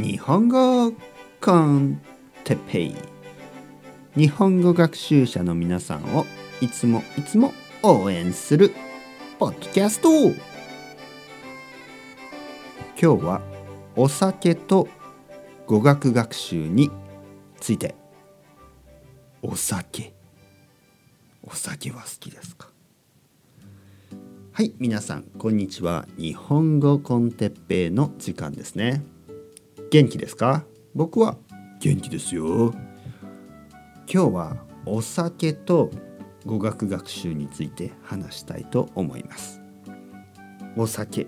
日本語コンテペイ。日本語学習者の皆さんをいつもいつも応援するポッドキャスト。今日はお酒と語学学習について。お酒。お酒は好きですか？はい皆さんこんにちは。日本語コンテッペイの時間ですね。元気ですか？僕は元気ですよ。今日はお酒と語学学習について話したいと思います。お酒。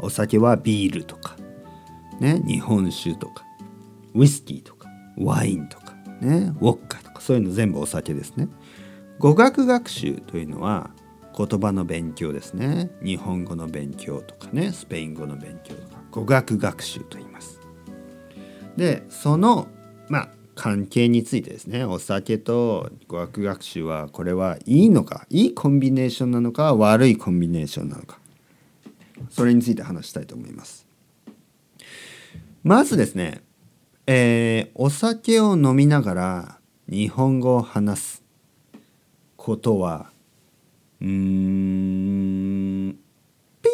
お酒はビールとか。ね日本酒とか。ウイスキーとか。ワインとか。ねウォッカとか。そういうの全部お酒ですね。語学学習というのは言葉の勉強ですね。日本語の勉強とかねスペイン語の勉強とか。語学学習と言います。でそのまあ関係についてですねお酒と語学学習はこれはいいのかいいコンビネーションなのか悪いコンビネーションなのかそれについて話したいと思います。まずですね、えー、お酒を飲みながら日本語を話すことはうーんピン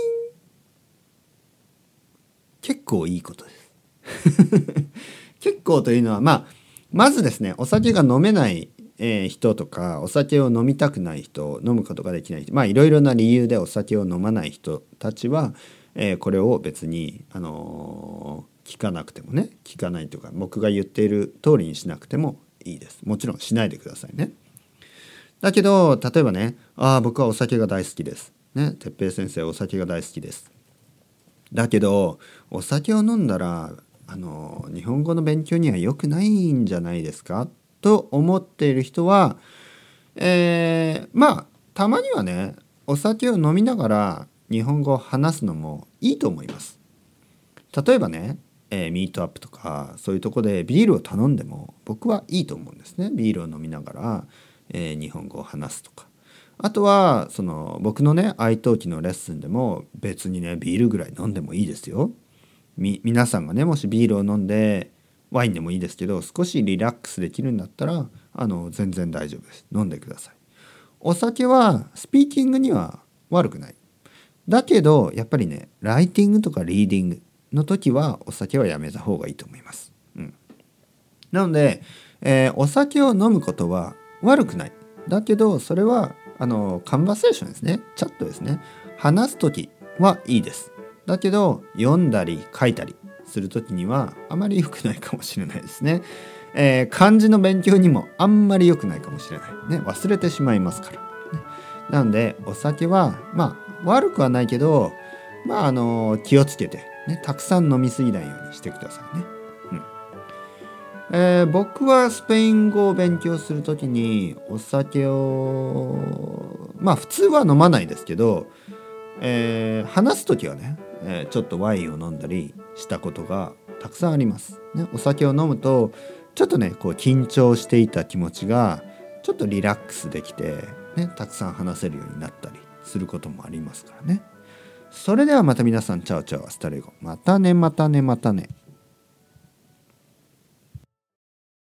結構いいことです。結構というのはまあまずですねお酒が飲めないえ人とかお酒を飲みたくない人飲むことができない人まあいろいろな理由でお酒を飲まない人たちは、えー、これを別に、あのー、聞かなくてもね聞かないとか僕が言っている通りにしなくてもいいです。もちろんしないでくださいね。だけど例えばねああ僕はお酒が大好きです。ね哲平先生お酒が大好きです。だけどお酒を飲んだらあの日本語の勉強には良くないんじゃないですか？と思っている人は、えー、まあたまにはねお酒を飲みながら日本語を話すのもいいと思います。例えばね、えー、ミートアップとかそういうとこでビールを頼んでも僕はいいと思うんですね。ビールを飲みながら、えー、日本語を話すとか。あとはその僕のね愛登記のレッスンでも別にねビールぐらい飲んでもいいですよ。み皆さんがねもしビールを飲んでワインでもいいですけど少しリラックスできるんだったらあの全然大丈夫です。飲んでください。お酒はスピーキングには悪くない。だけどやっぱりねライティングとかリーディングの時はお酒はやめた方がいいと思います、うん、なので、えー、お酒を飲むことは悪くない。だけどそれはあのカンバセーションですねチャットですね話す時はいいですだけど読んだり書いたりする時にはあまり良くないかもしれないですね。えー、漢字の勉強にもあんまり良くないかもしれない。ね、忘れてしまいますから。なのでお酒はまあ悪くはないけどまああの気をつけて、ね、たくさん飲みすぎないようにしてくださいね。えー、僕はスペイン語を勉強する時にお酒をまあ普通は飲まないですけど、えー、話す時はねえー、ちょっとワインを飲んだりしたことがたくさんあります。ね、お酒を飲むとちょっとねこう緊張していた気持ちがちょっとリラックスできて、ね、たくさん話せるようになったりすることもありますからね。それではまた皆さん chao chao hasta luego またねまたねまたね。